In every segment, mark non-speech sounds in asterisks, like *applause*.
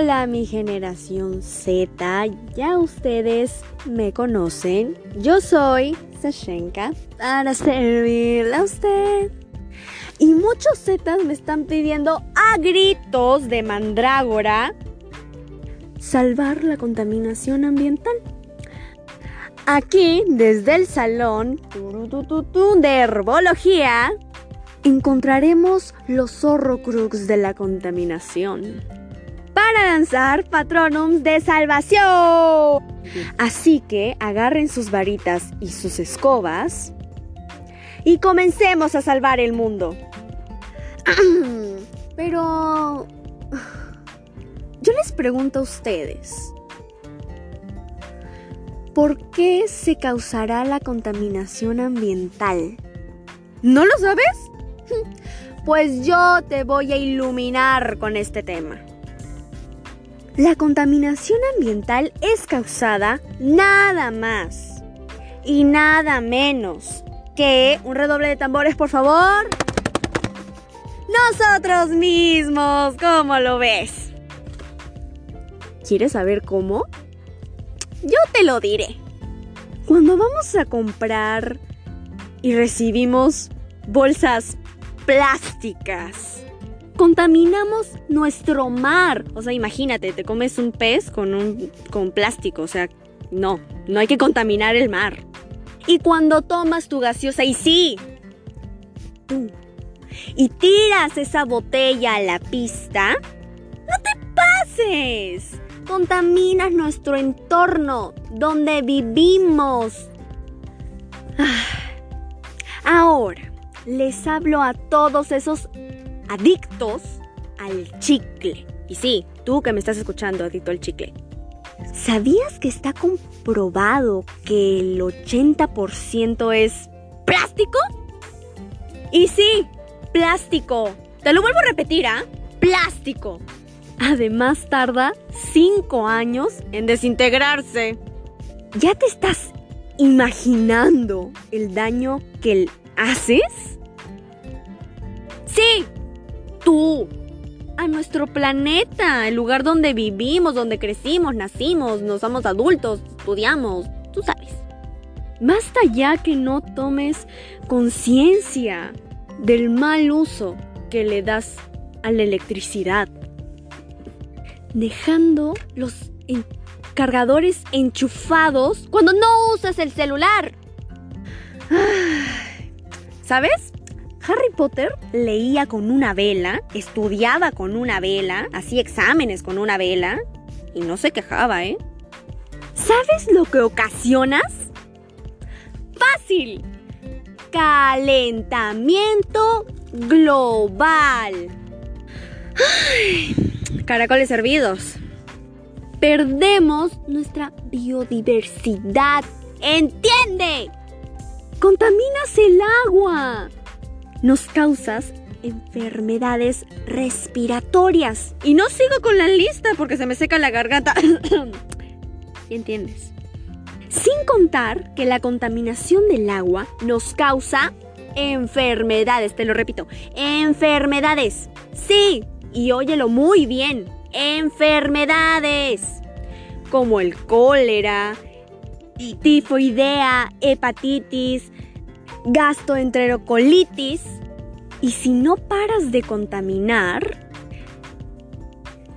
Hola mi generación Z, ya ustedes me conocen. Yo soy Sashenka para servirle a usted. Y muchos Zetas me están pidiendo a gritos de mandrágora salvar la contaminación ambiental. Aquí, desde el salón de herbología, encontraremos los horrocrux de la contaminación para lanzar patronums de salvación. Así que agarren sus varitas y sus escobas y comencemos a salvar el mundo. *clears throat* Pero... *sighs* Yo les pregunto a ustedes, ¿por qué se causará la contaminación ambiental? ¿No lo sabes? *laughs* Pues yo te voy a iluminar con este tema. La contaminación ambiental es causada nada más y nada menos que un redoble de tambores, por favor. Nosotros mismos, ¿cómo lo ves? ¿Quieres saber cómo? Yo te lo diré. Cuando vamos a comprar y recibimos bolsas plásticas. Contaminamos nuestro mar. O sea, imagínate, te comes un pez con un con plástico, o sea, no, no hay que contaminar el mar. Y cuando tomas tu gaseosa y sí, y tiras esa botella a la pista, no te pases. Contaminas nuestro entorno, donde vivimos. Ah. Ahora, les hablo a todos esos adictos al chicle. Y sí, tú que me estás escuchando, adicto al chicle. ¿Sabías que está comprobado que el 80% es plástico? Y sí, plástico. Te lo vuelvo a repetir, ¿ah? Plástico. Además tarda 5 años en desintegrarse. ¿Ya te estás imaginando el daño que haces? Sí, tú. A nuestro planeta, el lugar donde vivimos, donde crecimos, nacimos, nos somos adultos, estudiamos, tú sabes. Basta ya que no tomes conciencia del mal uso que le das a la electricidad. Dejando los cargadores enchufados cuando no usas el celular. ¿Sabes? Harry Potter leía con una vela, estudiaba con una vela, hacía exámenes con una vela y no se quejaba, ¿eh? ¿Sabes lo que ocasionas? Fácil. Calentamiento global. caracoles hervidos. Perdemos nuestra biodiversidad. ¿Entiende? Contaminas el agua nos causas enfermedades respiratorias. Y no sigo con la lista porque se me seca la garganta. *coughs* entiendes? Sin contar que la contaminación del agua nos causa enfermedades, te lo repito, enfermedades. Sí, y óyelo muy bien, enfermedades como el cólera, tifoidea, hepatitis, gastroenterocolitis. Y si no paras de contaminar,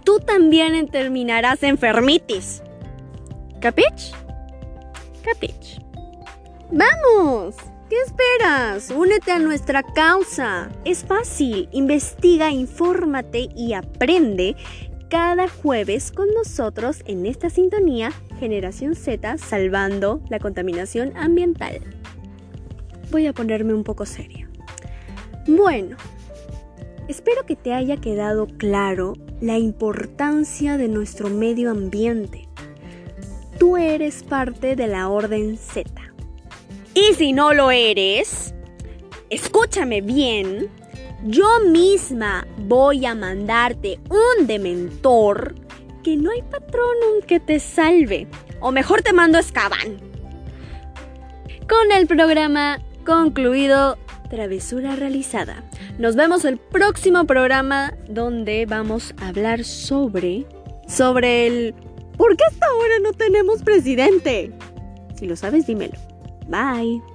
tú también terminarás enfermitis. ¿Capich? Capich. ¡Vamos! ¿Qué esperas? Únete a nuestra causa. Es fácil. Investiga, infórmate y aprende cada jueves con nosotros en esta sintonía Generación Z salvando la contaminación ambiental voy a ponerme un poco seria. Bueno, espero que te haya quedado claro la importancia de nuestro medio ambiente. Tú eres parte de la Orden Z. Y si no lo eres, escúchame bien, yo misma voy a mandarte un dementor que no hay patronum que te salve. O mejor te mando a Escaban. Con el programa concluido, travesura realizada. Nos vemos el próximo programa donde vamos a hablar sobre sobre el ¿por qué hasta ahora no tenemos presidente? Si lo sabes, dímelo. Bye.